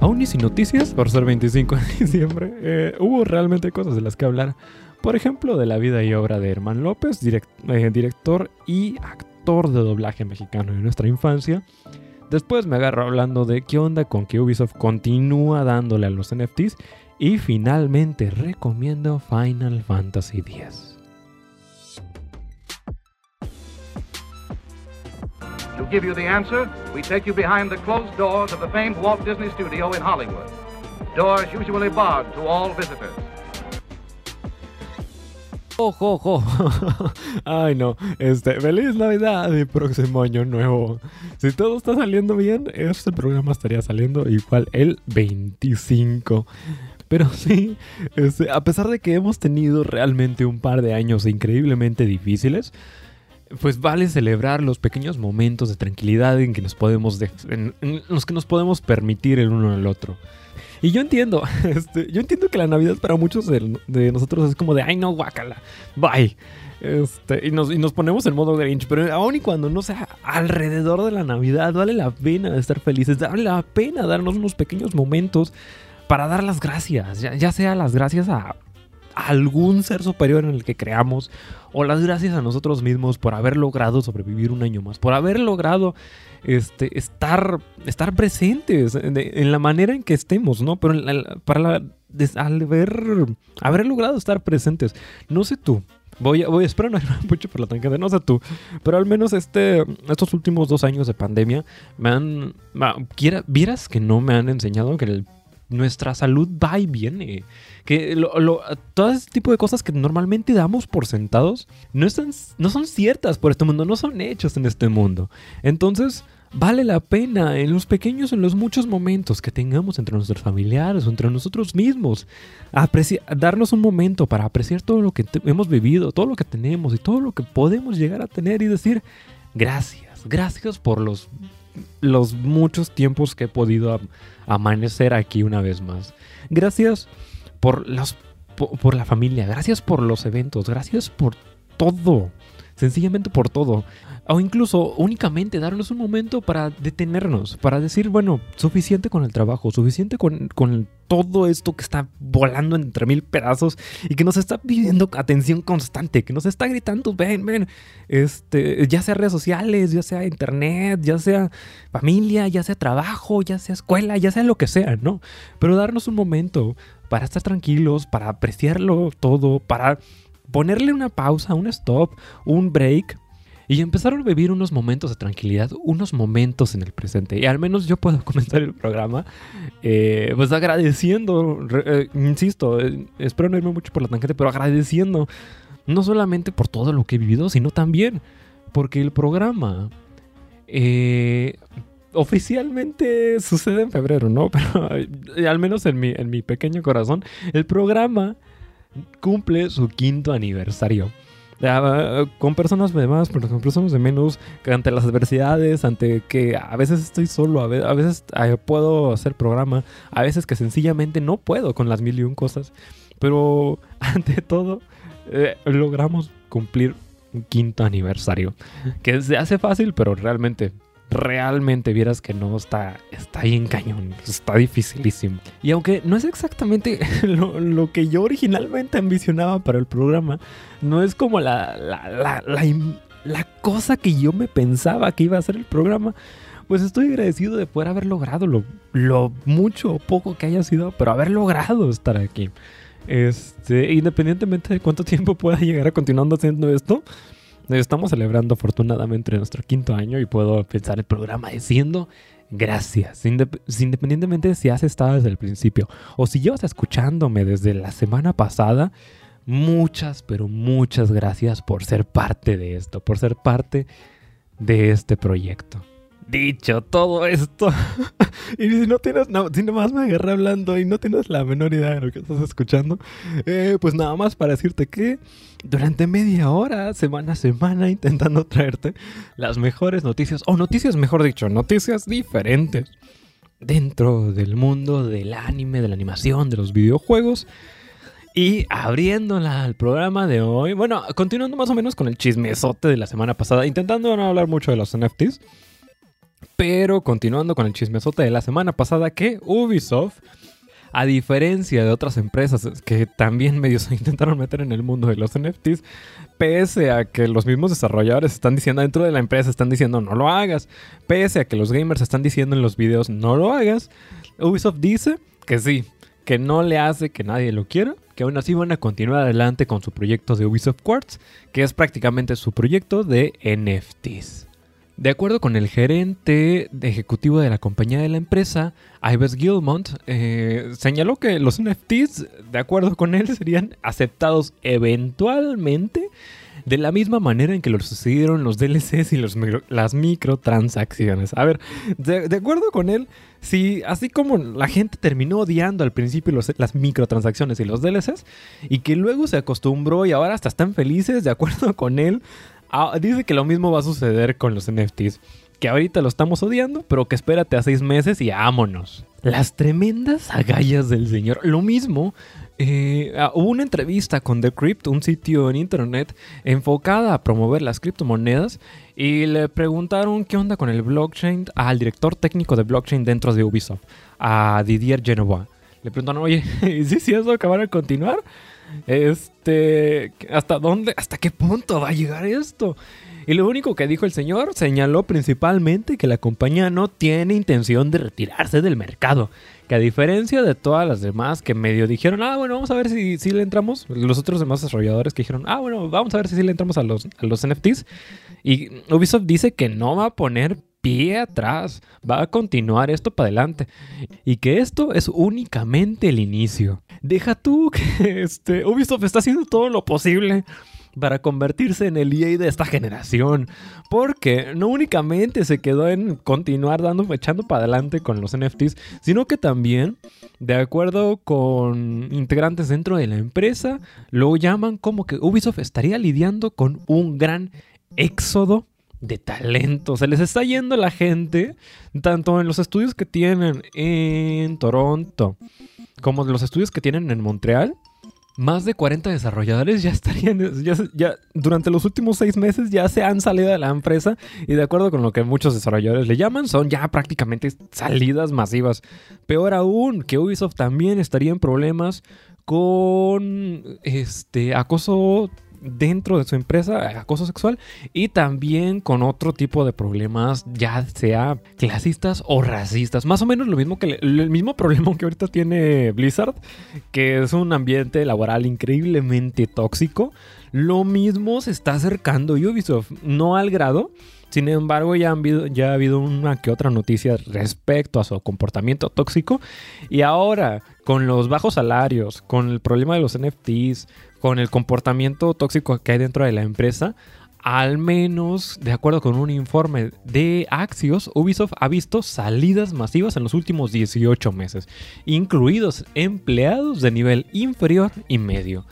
Aún y sin noticias, por ser 25 de diciembre, eh, hubo realmente cosas de las que hablar. Por ejemplo, de la vida y obra de Herman López, eh, director y actor de doblaje mexicano de nuestra infancia. Después me agarro hablando de qué onda con que Ubisoft continúa dándole a los NFTs. Y finalmente recomiendo Final Fantasy X. To give you the answer, we take you behind the closed doors of the famed Walt Disney Studio in Hollywood. Doors usually barred to all visitors. Ojo, ojo. Ay, no. Este, feliz Navidad y próximo año nuevo. Si todo está saliendo bien, este programa estaría saliendo igual el 25. Pero sí, este, a pesar de que hemos tenido realmente un par de años increíblemente difíciles, pues vale celebrar los pequeños momentos de tranquilidad en que nos podemos los que nos podemos permitir el uno al otro. Y yo entiendo, este, yo entiendo que la Navidad para muchos de, nosotros es como de, ay no, guácala, bye. Este, y, nos, y nos ponemos en modo Grinch, pero aún y cuando no sea alrededor de la Navidad, vale la pena estar felices, vale la pena darnos unos pequeños momentos para dar las gracias, ya sea las gracias a algún ser superior en el que creamos o las gracias a nosotros mismos por haber logrado sobrevivir un año más, por haber logrado este, estar, estar presentes en, la manera en que estemos, ¿no? Pero para al haber, haber logrado estar presentes, no sé tú, Voy a, voy a esperar mucho por la tangente, no sé tú, pero al menos este, estos últimos dos años de pandemia me han, vieras que no me han enseñado que el nuestra salud va y viene. Que todo ese tipo de cosas que normalmente damos por sentados no, están, no son ciertas por este mundo, no son hechos en este mundo. Entonces, vale la pena en los pequeños, en los muchos momentos que tengamos entre nuestros familiares o entre nosotros mismos, darnos un momento para apreciar todo lo que hemos vivido, todo lo que tenemos y todo lo que podemos llegar a tener y decir gracias, gracias por los los muchos tiempos que he podido amanecer aquí una vez más. Gracias por, los, por la familia, gracias por los eventos, gracias por todo sencillamente por todo. O incluso únicamente darnos un momento para detenernos, para decir, bueno, suficiente con el trabajo, suficiente con, todo esto que está volando entre mil pedazos y que nos está pidiendo atención constante, que nos está gritando, ven, ven, este, ya sea redes sociales, ya sea internet, ya sea familia, ya sea trabajo, ya sea escuela, ya sea lo que sea, ¿no? Pero darnos un momento para estar tranquilos, para apreciarlo todo, para ponerle una pausa, un stop, un break y empezar a vivir unos momentos de tranquilidad, unos momentos en el presente. Y al menos yo puedo comenzar el programa, eh, pues agradeciendo, eh, insisto, eh, espero no irme mucho por la tangente, pero agradeciendo no solamente por todo lo que he vivido, sino también porque el programa oficialmente sucede en febrero, ¿no? Pero al menos en mi, en mi pequeño corazón, el programa cumple su quinto aniversario. con personas de más, con personas de menos, ante las adversidades, ante que a veces estoy solo, a veces, puedo hacer programa, a veces que sencillamente no puedo con las mil y un cosas, pero ante todo eh, logramos cumplir un quinto aniversario, que se hace fácil, pero realmente realmente vieras que no está, está ahí en cañón, está dificilísimo. Y aunque no es exactamente lo, que yo originalmente ambicionaba para el programa, no es como la, la, la, cosa que yo me pensaba que iba a ser el programa, pues estoy agradecido de poder haber logrado lo, lo mucho o poco que haya sido, pero haber logrado estar aquí. Este, independientemente de cuánto tiempo pueda llegar a continuando haciendo esto, Estamos celebrando afortunadamente nuestro quinto año y puedo pensar el programa diciendo gracias, independientemente de si has estado desde el principio o si llevas escuchándome desde la semana pasada. Muchas, pero muchas gracias por ser parte de esto, por ser parte de este proyecto dicho todo esto, y si no tienes, no, si nomás me agarré hablando y no tienes la menor idea de lo que estás escuchando, eh, pues nada más para decirte que durante media hora, semana a semana, intentando traerte las mejores noticias, o noticias, mejor dicho, noticias diferentes dentro del mundo del anime, de la animación, de los videojuegos Y abriéndola al programa de hoy, bueno, continuando más o menos con el chismesote de la semana pasada, intentando no hablar mucho de los NFTs, pero continuando con el chismesote de la semana pasada que Ubisoft a diferencia de otras empresas que también medio se intentaron meter en el mundo de los NFTs, pese a que los mismos desarrolladores están diciendo dentro de la empresa, están diciendo no lo hagas, pese a que los gamers están diciendo en los videos no lo hagas, Ubisoft dice que sí, que no le hace que nadie lo quiera, que aún así van a continuar adelante con su proyecto de Ubisoft Quartz, que es prácticamente su proyecto de NFTs. De acuerdo con el gerente ejecutivo de la compañía de la empresa, Ives Gilmont, eh, señaló que los NFTs, de acuerdo con él, serían aceptados eventualmente de la misma manera en que lo sucedieron los DLCs y los las microtransacciones. A ver, de, acuerdo con él, si así como la gente terminó odiando al principio las microtransacciones y los DLCs, y que luego se acostumbró y ahora hasta están felices, de acuerdo con él, Ah, dice que lo mismo va a suceder con los NFTs. Que ahorita lo estamos odiando, pero que espérate a seis meses y vámonos. Las tremendas agallas del señor. Lo mismo, eh, ah, hubo una entrevista con The Crypt, un sitio en internet enfocada a promover las criptomonedas. Y le preguntaron qué onda con el blockchain al director técnico de blockchain dentro de Ubisoft, a Didier Genova. Le preguntaron, oye, ¿y si eso acabar a continuar? Este, ¿hasta dónde, hasta qué punto va a llegar esto? Y lo único que dijo el señor señaló principalmente que la compañía no tiene intención de retirarse del mercado. Que a diferencia de todas las demás que medio dijeron, ah, bueno, vamos a ver si, si le entramos. Los otros demás desarrolladores que dijeron, ah, bueno, vamos a ver si, si le entramos a los, a los NFTs. Y Ubisoft dice que no va a poner pie atrás, va a continuar esto para adelante. Y que esto es únicamente el inicio. Deja tú que este, Ubisoft está haciendo todo lo posible para convertirse en el EA de esta generación. Porque no únicamente se quedó en continuar dando, echando para adelante con los NFTs, sino que también, de acuerdo con integrantes dentro de la empresa, lo llaman como que Ubisoft estaría lidiando con un gran éxodo de talento. Se les está yendo la gente, tanto en los estudios que tienen en Toronto como los estudios que tienen en Montreal. Más de 40 desarrolladores ya estarían, durante los últimos seis meses ya se han salido de la empresa y de acuerdo con lo que muchos desarrolladores le llaman, son ya prácticamente salidas masivas. Peor aún, que Ubisoft también estaría en problemas con este acoso dentro de su empresa acoso sexual y también con otro tipo de problemas, ya sea clasistas o racistas. Más o menos lo mismo que el mismo problema que ahorita tiene Blizzard, que es un ambiente laboral increíblemente tóxico. Lo mismo se está acercando Ubisoft, no al grado. Sin embargo, ya, habido, ya ha habido una que otra noticia respecto a su comportamiento tóxico. Y ahora, con los bajos salarios, con el problema de los NFTs, con el comportamiento tóxico que hay dentro de la empresa, al menos de acuerdo con un informe de Axios, Ubisoft ha visto salidas masivas en los últimos 18 meses, incluidos empleados de nivel inferior y medio.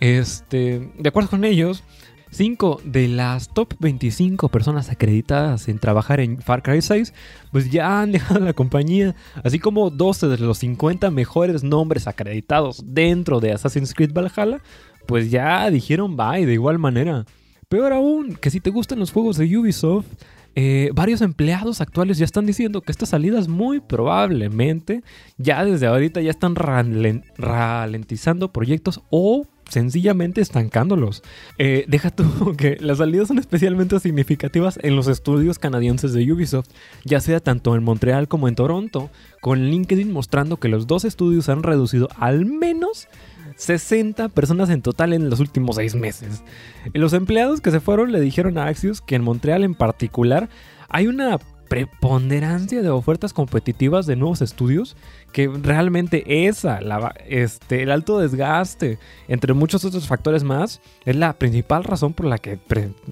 Este, de acuerdo con ellos, 5 de las top 25 personas acreditadas en trabajar en Far Cry 6, pues ya han dejado la compañía, así como 12 de los 50 mejores nombres acreditados dentro de Assassin's Creed Valhalla, pues ya dijeron bye de igual manera. Peor aún, que si te gustan los juegos de Ubisoft, eh, varios empleados actuales ya están diciendo que estas salidas muy probablemente ya desde ahorita ya están ralentizando proyectos o sencillamente estancándolos. Eh, deja tú que las salidas son especialmente significativas en los estudios canadienses de Ubisoft, ya sea tanto en Montreal como en Toronto, con LinkedIn mostrando que los dos estudios han reducido al menos 60 personas en total en los últimos 6 meses. los empleados que se fueron le dijeron a Axios que en Montreal en particular hay una preponderancia de ofertas competitivas de nuevos estudios que realmente esa, este, el alto desgaste, entre muchos otros factores más, es la principal razón por la que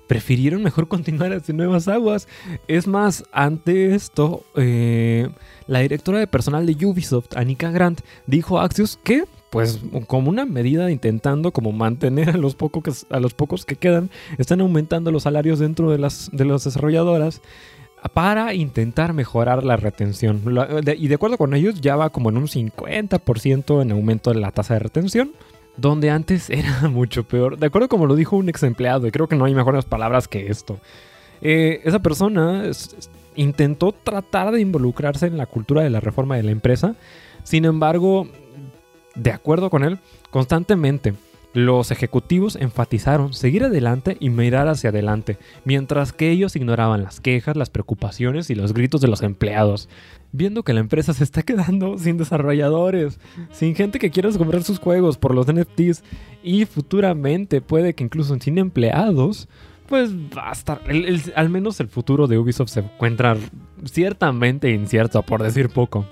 prefirieron mejor continuar en nuevas aguas. Es más, ante esto, eh, la directora de personal de Ubisoft, Anika Grant, dijo a Axios que pues como una medida intentando como mantener a los, pocos a los pocos que quedan, están aumentando los salarios dentro de las, de las desarrolladoras para intentar mejorar la retención. Y de acuerdo con ellos, ya va como en un 50% en aumento de la tasa de retención. donde antes era mucho peor. De acuerdo como lo dijo un ex empleado, y creo que no hay mejores palabras que esto. Eh, esa persona intentó tratar de involucrarse en la cultura de la reforma de la empresa. Sin embargo, de acuerdo con él, constantemente los ejecutivos enfatizaron seguir adelante y mirar hacia adelante, mientras que ellos ignoraban las quejas, las preocupaciones y los gritos de los empleados, viendo que la empresa se está quedando sin desarrolladores, sin gente que quiera comprar sus juegos por los NFTs y futuramente puede que incluso sin empleados, pues va a estar, al menos el futuro de Ubisoft se encuentra ciertamente incierto, por decir poco.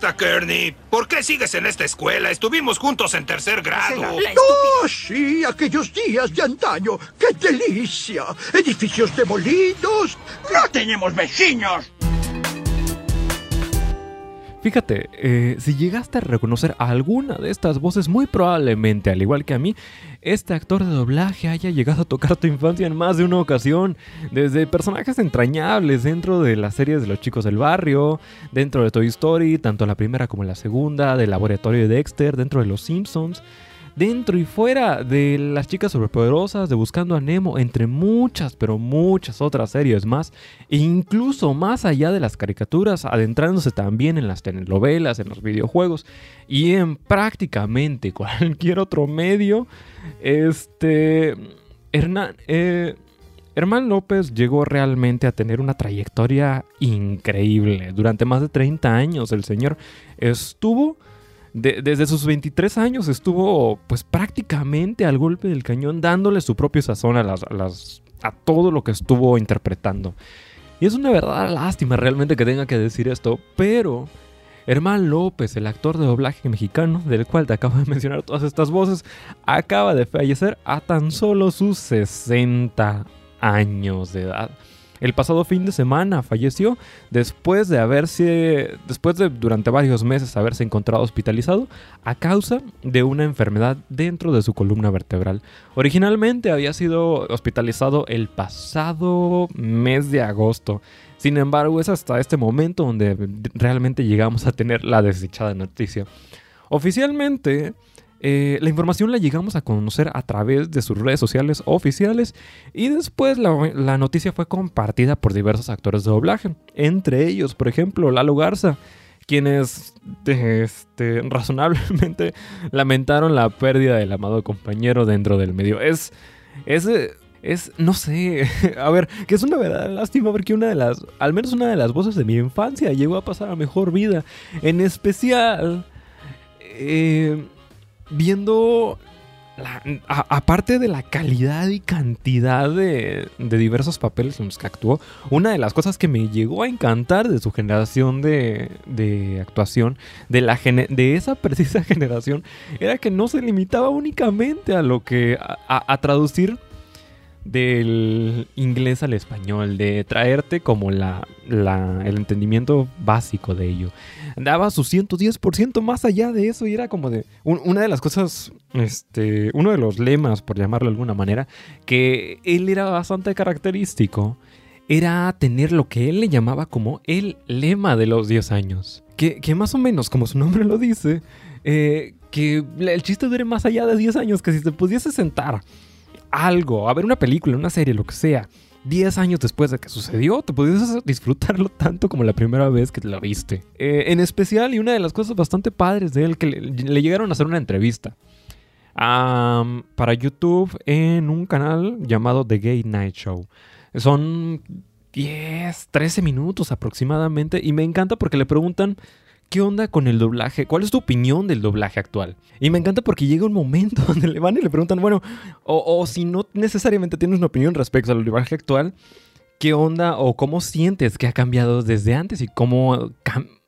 Basta, Kearney. ¿Por qué sigues en esta escuela? Estuvimos juntos en tercer grado. ¡Oh, sí! Aquellos días de antaño. ¡Qué delicia! Edificios demolidos. ¡No tenemos vecinos! Fíjate, eh, si llegaste a reconocer a alguna de estas voces, muy probablemente, al igual que a mí, este actor de doblaje haya llegado a tocar tu infancia en más de una ocasión. Desde personajes entrañables dentro de las series de los chicos del barrio, dentro de Toy Story, tanto la primera como la segunda, del laboratorio de Dexter, dentro de Los Simpsons dentro y fuera de las chicas superpoderosas, de Buscando a Nemo, entre muchas, pero muchas otras series más, e incluso más allá de las caricaturas, adentrándose también en las telenovelas, en los videojuegos y en prácticamente cualquier otro medio, este... Hernán, eh, López llegó realmente a tener una trayectoria increíble. Durante más de 30 años el señor estuvo desde sus 23 años estuvo pues prácticamente al golpe del cañón dándole su propio sazón a, a, todo lo que estuvo interpretando. Y es una verdadera lástima realmente que tenga que decir esto, pero Herman López, el actor de doblaje mexicano, del cual te acabo de mencionar todas estas voces, acaba de fallecer a tan solo sus 60 años de edad. El pasado fin de semana falleció después de haberse, después de durante varios meses haberse encontrado hospitalizado a causa de una enfermedad dentro de su columna vertebral. Originalmente había sido hospitalizado el pasado mes de agosto. Sin embargo, es hasta este momento donde realmente llegamos a tener la desdichada noticia. Oficialmente, eh, la información la llegamos a conocer a través de sus redes sociales oficiales y después la, noticia fue compartida por diversos actores de doblaje, entre ellos, por ejemplo, Lalo Garza, quienes este, razonablemente lamentaron la pérdida del amado compañero dentro del medio. Es, es, es, no sé, a ver, que es una verdadera lástima porque una de las, al menos una de las voces de mi infancia llegó a pasar a mejor vida, en especial... Eh, viendo aparte de la calidad y cantidad de, diversos papeles en los que actuó, una de las cosas que me llegó a encantar de su generación de, actuación, de, la de esa precisa generación, era que no se limitaba únicamente a lo que a traducir del inglés al español, de traerte como la, el entendimiento básico de ello. Daba su 110% más allá de eso y era como de una de las cosas, este, uno de los lemas, por llamarlo de alguna manera, que él era bastante característico, era tener lo que él le llamaba como el lema de los 10 años. Que, que más o menos, como su nombre lo dice, eh, que el chiste dure más allá de 10 años, que si te pudiese sentar algo, a ver una película, una serie, lo que sea, 10 años después de que sucedió, te podías disfrutarlo tanto como la primera vez que lo viste. Eh, en especial, y una de las cosas bastante padres de él, que le, llegaron a hacer una entrevista para YouTube en un canal llamado The Gay Night Show. Son 10, 13 minutos aproximadamente, y me encanta porque le preguntan ¿qué onda con el doblaje? ¿Cuál es tu opinión del doblaje actual? Y me encanta porque llega un momento donde le van y le preguntan, bueno, o, si no necesariamente tienes una opinión respecto al doblaje actual, ¿qué onda o cómo sientes que ha cambiado desde antes y cómo,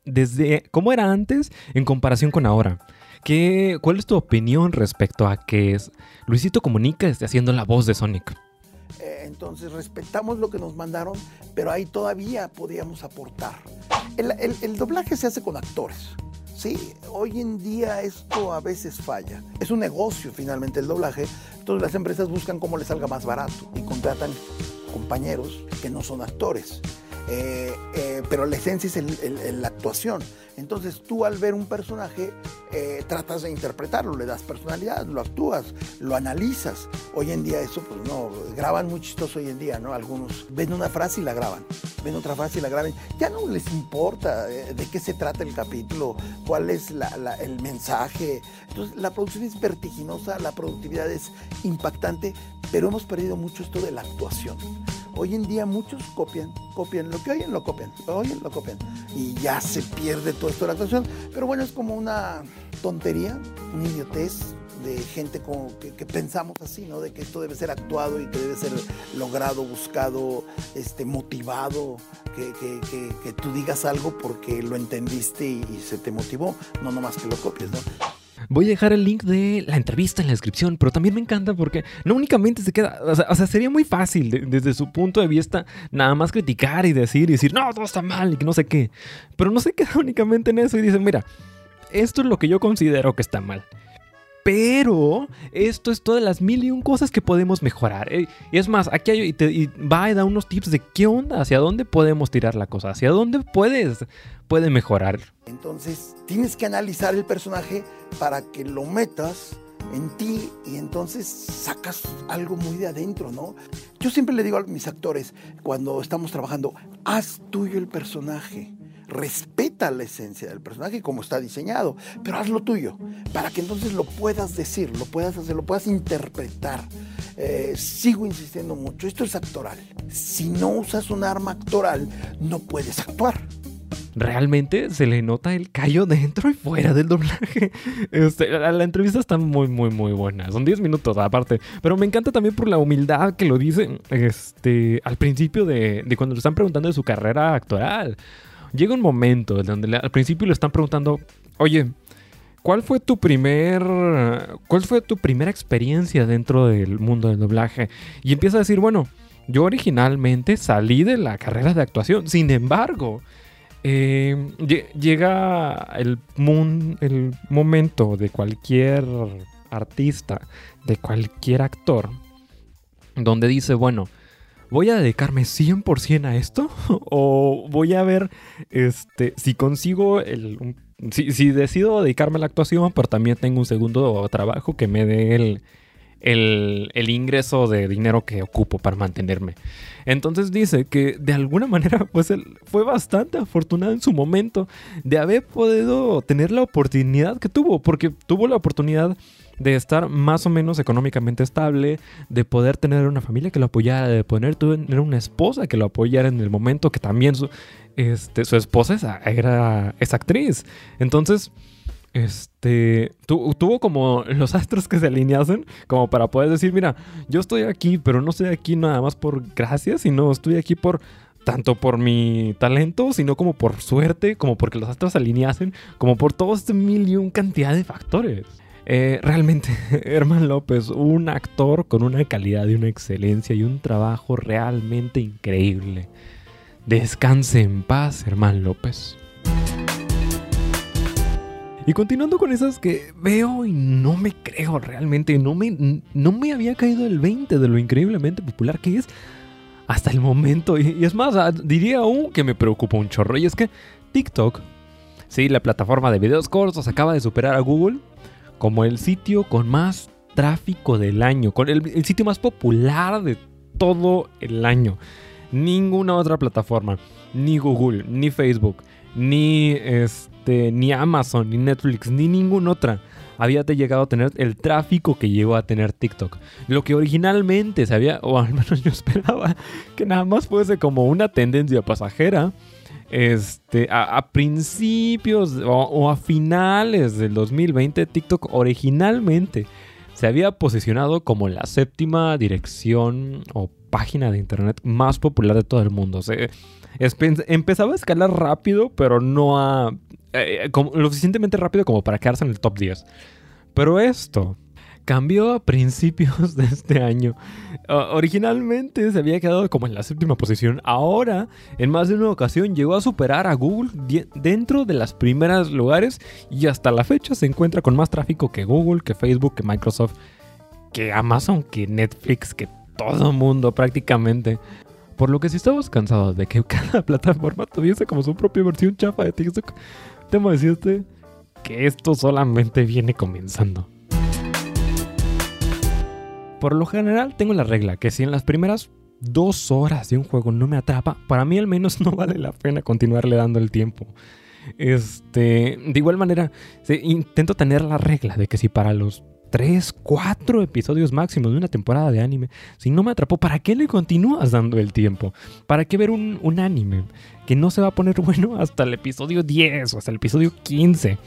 desde, cómo era antes en comparación con ahora? ¿Qué, ¿Cuál es tu opinión respecto a que Luisito Comunica esté haciendo la voz de Sonic? Entonces respetamos lo que nos mandaron, pero ahí todavía podíamos aportar. El, doblaje se hace con actores. Sí, hoy en día esto a veces falla. Es un negocio finalmente el doblaje, entonces las empresas buscan cómo les salga más barato y contratan compañeros que no son actores. Eh, eh, pero la esencia es la actuación. Entonces tú al ver un personaje eh, tratas de interpretarlo, le das personalidad, lo actúas, lo analizas. Hoy en día eso, pues no, graban muy chistoso hoy en día, ¿no? Algunos ven una frase y la graban, ven otra frase y la graban. Ya no les importa eh, de qué se trata el capítulo, cuál es el mensaje. Entonces, la producción es vertiginosa, la productividad es impactante, pero hemos perdido mucho esto de la actuación. Hoy en día muchos copian, copian lo que oyen, lo copian, lo oyen, lo copian. Y ya se pierde todo esto de la actuación. Pero bueno, es como una tontería, una idiotez de gente como que, pensamos así, ¿no? De que esto debe ser actuado y que debe ser logrado, buscado, este, motivado, que, que tú digas algo porque lo entendiste y, y, se te motivó, no nomás que lo copies, ¿no? Voy a dejar el link de la entrevista en la descripción, pero también me encanta porque no únicamente se queda, o sea, sería muy fácil desde su punto de vista nada más criticar y decir y decir, no, todo está mal y que no sé qué, pero no se queda únicamente en eso y dice, mira, esto es lo que yo considero que está mal. Pero esto es todas las mil y un cosas que podemos mejorar. Y es más, aquí hay, y, va y da unos tips de qué onda, hacia dónde podemos tirar la cosa, hacia dónde puedes, puede mejorar. Entonces tienes que analizar el personaje para que lo metas en ti y entonces sacas algo muy de adentro, ¿no? Yo siempre le digo a mis actores cuando estamos trabajando, haz tuyo el personaje respeta la esencia del personaje como está diseñado, pero haz lo tuyo, para que entonces lo puedas decir, lo puedas hacer, lo puedas interpretar. Eh, sigo insistiendo mucho, esto es actoral. Si no usas un arma actoral, no puedes actuar realmente se le nota el callo dentro y fuera del doblaje. Este, la, entrevista está muy, muy, muy buena. Son 10 minutos aparte. Pero me encanta también por la humildad que lo dice este, al principio de, de cuando le están preguntando de su carrera actoral llega un momento donde al principio le están preguntando, oye, ¿cuál fue tu primer, cuál fue tu primera experiencia dentro del mundo del doblaje? Y empieza a decir, bueno, yo originalmente salí de la carrera de actuación, sin embargo, eh, llega el, el momento de cualquier artista, de cualquier actor, donde dice, bueno, ¿voy a dedicarme 100% a esto? ¿O voy a ver este, si consigo el... si, decido dedicarme a la actuación, pero también tengo un segundo trabajo que me dé el, el, ingreso de dinero que ocupo para mantenerme. Entonces dice que de alguna manera pues él fue bastante afortunado en su momento de haber podido tener la oportunidad que tuvo, porque tuvo la oportunidad de estar más o menos económicamente estable, de poder tener una familia que lo apoyara, de poder tener una esposa que lo apoyara en el momento que también su, este, su esposa era, es actriz. Entonces, este, tuvo como los astros que se alineasen como para poder decir, mira, yo estoy aquí, pero no estoy aquí nada más por gracias, sino estoy aquí por tanto por mi talento, sino como por suerte, como porque los astros se alineasen, como por todo este mil y un cantidad de factores. Eh, realmente, Herman López, un actor con una calidad y una excelencia y un trabajo realmente increíble. Descanse en paz, Herman López. Y continuando con esas que veo y no me creo realmente, no me, no me había caído el 20 de lo increíblemente popular que es hasta el momento. Y, y es más, ah, diría aún que me preocupa un chorro. Y es que TikTok, sí, la plataforma de videos cortos, acaba de superar a Google como el sitio con más tráfico del año, con el, sitio más popular de todo el año. Ninguna otra plataforma, ni Google, ni Facebook, ni este, ni Amazon, ni Netflix, ni ninguna otra había llegado a tener el tráfico que llegó a tener TikTok. Lo que originalmente se había, o al menos yo esperaba, que nada más fuese como una tendencia pasajera este, a, principios o, a finales del 2020, TikTok originalmente se había posicionado como la séptima dirección o página de internet más popular de todo el mundo. Se, empezaba a escalar rápido, pero no a, eh, lo suficientemente rápido como para quedarse en el top 10. Pero esto cambió a principios de este año. originalmente se había quedado como en la séptima posición. Ahora, en más de una ocasión, llegó a superar a Google dentro de las primeras lugares y hasta la fecha se encuentra con más tráfico que Google, que Facebook, que Microsoft, que Amazon, que Netflix, que todo mundo prácticamente. Por lo que si estabas cansado de que cada plataforma tuviese como su propia versión chafa de TikTok, temo decirte que esto solamente viene comenzando. Por lo general tengo la regla que si en las primeras dos horas de un juego no me atrapa, para mí al menos no vale la pena continuarle dando el tiempo. Este, de igual manera, intento tener la regla de que si para los 3, 4 episodios máximos de una temporada de anime, si no me atrapó, ¿para qué le continúas dando el tiempo? ¿Para qué ver un, un anime que no se va a poner bueno hasta el episodio 10 o hasta el episodio 15?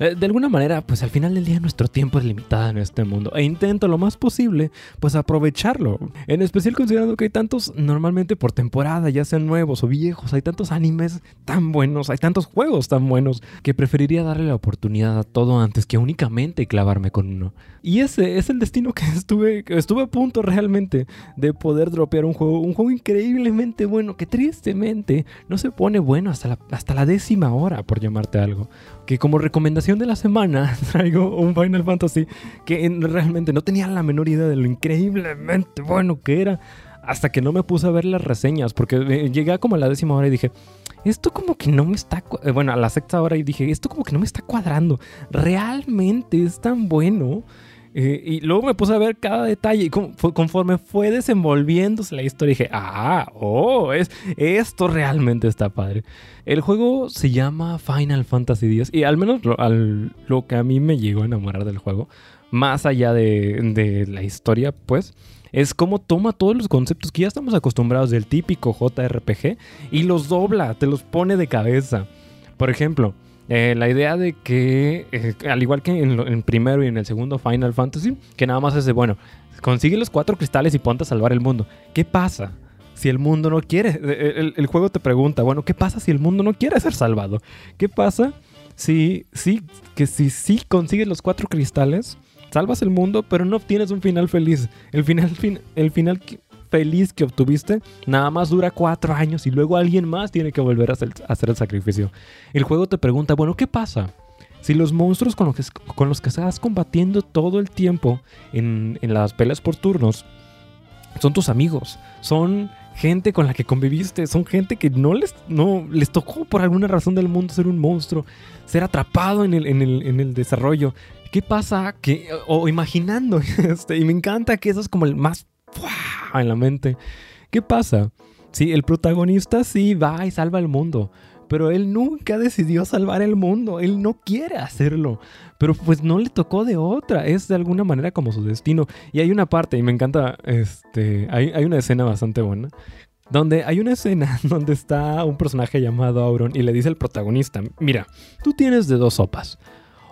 Eh, de alguna manera, pues al final del día nuestro tiempo es limitado en este mundo e intento lo más posible, pues aprovecharlo. En especial considerando que hay tantos, normalmente por temporada, ya sean nuevos o viejos, hay tantos animes tan buenos, hay tantos juegos tan buenos, que preferiría darle la oportunidad a todo antes que únicamente clavarme con uno. Y ese es el destino que estuve, estuve a punto realmente de poder dropear un juego, un juego increíblemente bueno, que tristemente no se pone bueno hasta la, hasta la décima hora, por llamarte algo. Que como recomendación de la semana traigo un Final Fantasy que realmente no tenía la menor idea de lo increíblemente bueno que era hasta que no me puse a ver las reseñas, porque eh, llegué como a la décima hora y dije, esto como que no me está, eh, bueno, a la sexta hora y dije, esto como que no me está cuadrando, realmente es tan bueno. Eh, y luego me puse a ver cada detalle y conforme fue desenvolviéndose la historia dije, ah, oh, es, esto realmente está padre. El juego se llama Final Fantasy X y al menos lo, lo que a mí me llegó a enamorar del juego, más allá de, de la historia, pues, es cómo toma todos los conceptos que ya estamos acostumbrados del típico JRPG y los dobla, te los pone de cabeza. Por ejemplo, eh, la idea de que, eh, al igual que en, el primero y en el segundo Final Fantasy, que nada más es de, bueno, consigue los cuatro cristales y ponte a salvar el mundo. ¿Qué pasa? Si el mundo no quiere, el, juego te pregunta, bueno, ¿qué pasa si el mundo no quiere ser salvado? ¿Qué pasa si, si, que si sí consigues los cuatro cristales, salvas el mundo, pero no obtienes un final feliz? El final, el final feliz que obtuviste nada más dura cuatro años y luego alguien más tiene que volver a hacer, el sacrificio. El juego te pregunta, bueno, ¿qué pasa? Si los monstruos con los que, con los que estás combatiendo todo el tiempo en, las peleas por turnos son tus amigos, son gente con la que conviviste, son gente que no les, no, les tocó por alguna razón del mundo ser un monstruo, ser atrapado en el, en el, en el desarrollo. ¿Qué pasa? Que, o imaginando, este, y me encanta que eso es como el más en la mente. ¿Qué pasa? Sí, el protagonista sí va y salva el mundo, pero él nunca decidió salvar el mundo, él no quiere hacerlo, pero pues no le tocó de otra, es de alguna manera como su destino. Y hay una parte, y me encanta, este, hay, hay una escena bastante buena, donde hay una escena donde está un personaje llamado Auron y le dice al protagonista, mira, tú tienes de dos sopas,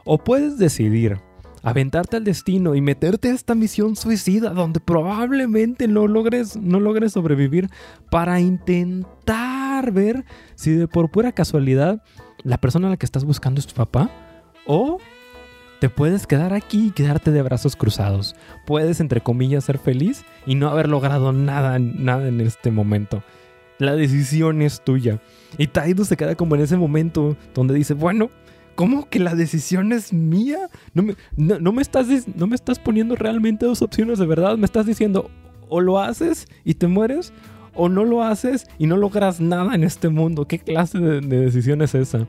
o puedes decidir aventarte al destino y meterte a esta misión suicida donde probablemente no logres, no logres sobrevivir para intentar ver si de por pura casualidad la persona a la que estás buscando es tu papá o te puedes quedar aquí y quedarte de brazos cruzados. Puedes, entre comillas, ser feliz y no haber logrado nada, nada en este momento. La decisión es tuya. Y Taido se queda como en ese momento donde dice, bueno, ¿Cómo que la decisión es mía? No me, no, me estás, no me estás poniendo realmente dos opciones de verdad. Me estás diciendo o lo haces y te mueres o no lo haces y no logras nada en este mundo. ¿Qué clase de, decisión es esa?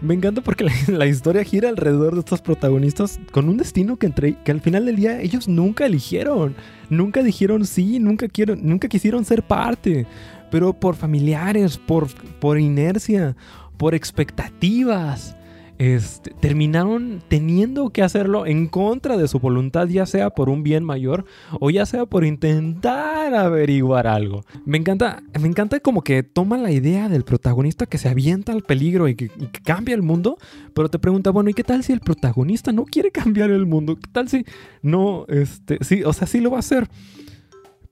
Me encanta porque la, historia gira alrededor de estos protagonistas con un destino que, entre, que al final del día ellos nunca eligieron. Nunca dijeron sí, nunca, quiero, nunca quisieron ser parte. Pero por familiares, por, por inercia, por expectativas este, terminaron teniendo que hacerlo en contra de su voluntad, ya sea por un bien mayor o ya sea por intentar averiguar algo. Me encanta, me encanta como que toma la idea del protagonista que se avienta al peligro y que, cambia el mundo, pero te pregunta, bueno, ¿y qué tal si el protagonista no quiere cambiar el mundo? ¿Qué tal si no, este, sí, o sea, sí lo va a hacer?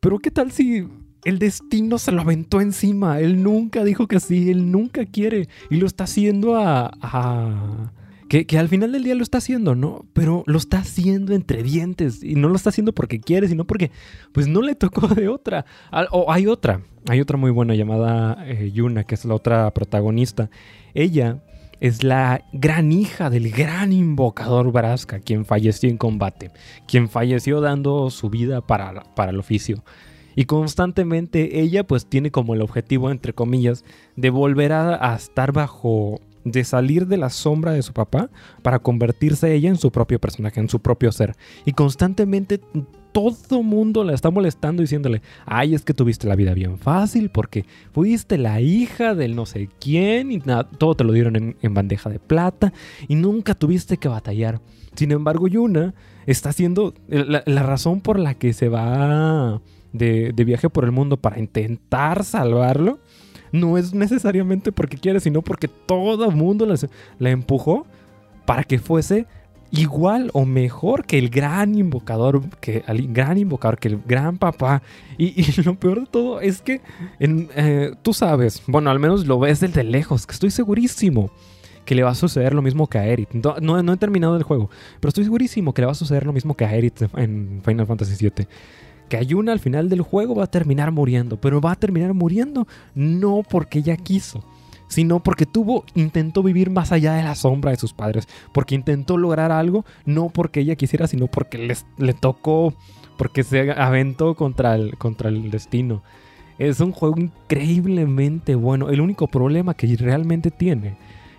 Pero ¿qué tal si el destino se lo aventó encima. Él nunca dijo que sí, él nunca quiere. Y lo está haciendo a... Que, al final del día lo está haciendo, ¿no? Pero lo está haciendo entre dientes. Y no lo está haciendo porque quiere, sino porque pues no le tocó de otra. O hay otra. Hay otra muy buena llamada eh, Yuna, que es la otra protagonista. Ella es la gran hija del gran invocador Brasca, quien falleció en combate. Quien falleció dando su vida para, para el oficio. Y constantemente ella pues tiene como el objetivo, entre comillas, de volver a, estar bajo de salir de la sombra de su papá para convertirse ella en su propio personaje, en su propio ser. Y constantemente todo mundo la está molestando diciéndole, ay, es que tuviste la vida bien fácil porque fuiste la hija del no sé quién y nada, todo te lo dieron en, bandeja de plata y nunca tuviste que batallar. Sin embargo, Yuna está haciendo la, razón por la que se va de, viaje por el mundo para intentar salvarlo. No es necesariamente porque quiere, sino porque todo el mundo la empujó para que fuese igual o mejor que el gran invocador, que el gran invocador, que el gran papá. Y, lo peor de todo es que eh, tú sabes, bueno, al menos lo ves desde lejos, que estoy segurísimo que le va a suceder lo mismo que a Eric. No, no, he terminado el juego, pero estoy segurísimo que le va a suceder lo mismo que a Eric en Final Fantasy VII. Que Ayuna al final del juego va a terminar muriendo, pero va a terminar muriendo no porque ella quiso, sino porque tuvo, intentó vivir más allá de la sombra de sus padres, porque intentó lograr algo, no porque ella quisiera, sino porque les, le tocó, porque se aventó contra el, contra el destino. Es un juego increíblemente bueno. El único problema que realmente tiene,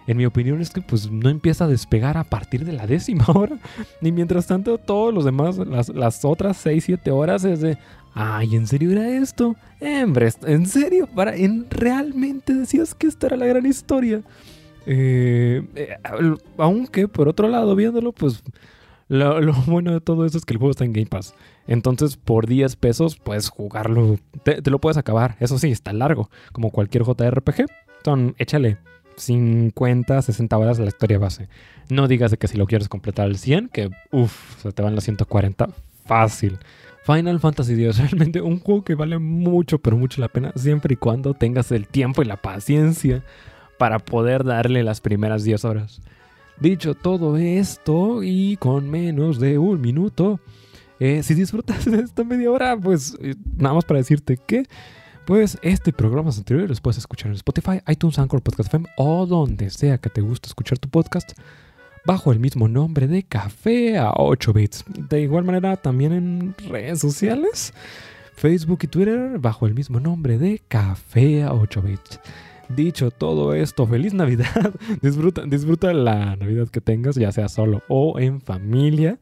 en mi opinión, es que pues no empieza a despegar a partir de la décima hora. Y mientras tanto, todos los demás, las, otras 6, 7 horas es de, Ay, ¿en serio era esto? Hombre, ¿en serio? Para, ¿en ¿Realmente decías que esta era la gran historia? Eh, eh, aunque, por otro lado, viéndolo, pues lo, bueno de todo eso es que el juego está en Game Pass. Entonces, por 10 pesos puedes jugarlo. Te, lo puedes acabar. Eso sí, está largo. Como cualquier JRPG. Son, échale 50, 60 horas de la historia base. No digas de que si lo quieres completar al 100, que uff, se te van las 140 fácil. Final Fantasy X, realmente un juego que vale mucho, pero mucho la pena, siempre y cuando tengas el tiempo y la paciencia para poder darle las primeras 10 horas. Dicho todo esto y con menos de un minuto, eh, si disfrutas de esta media hora, pues eh, nada más para decirte que pues este y programas anteriores los puedes escuchar en Spotify, iTunes, Anchor, Podcast FM o donde sea que te guste escuchar tu podcast bajo el mismo nombre de Café a 8 bits. De igual manera, también en redes sociales, Facebook y Twitter, bajo el mismo nombre de Café a 8 bits. Dicho todo esto, feliz Navidad. disfruta, disfruta la Navidad que tengas, ya sea solo o en familia.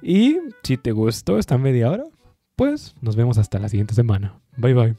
Y si te gustó esta media hora, pues nos vemos hasta la siguiente semana. Bye bye.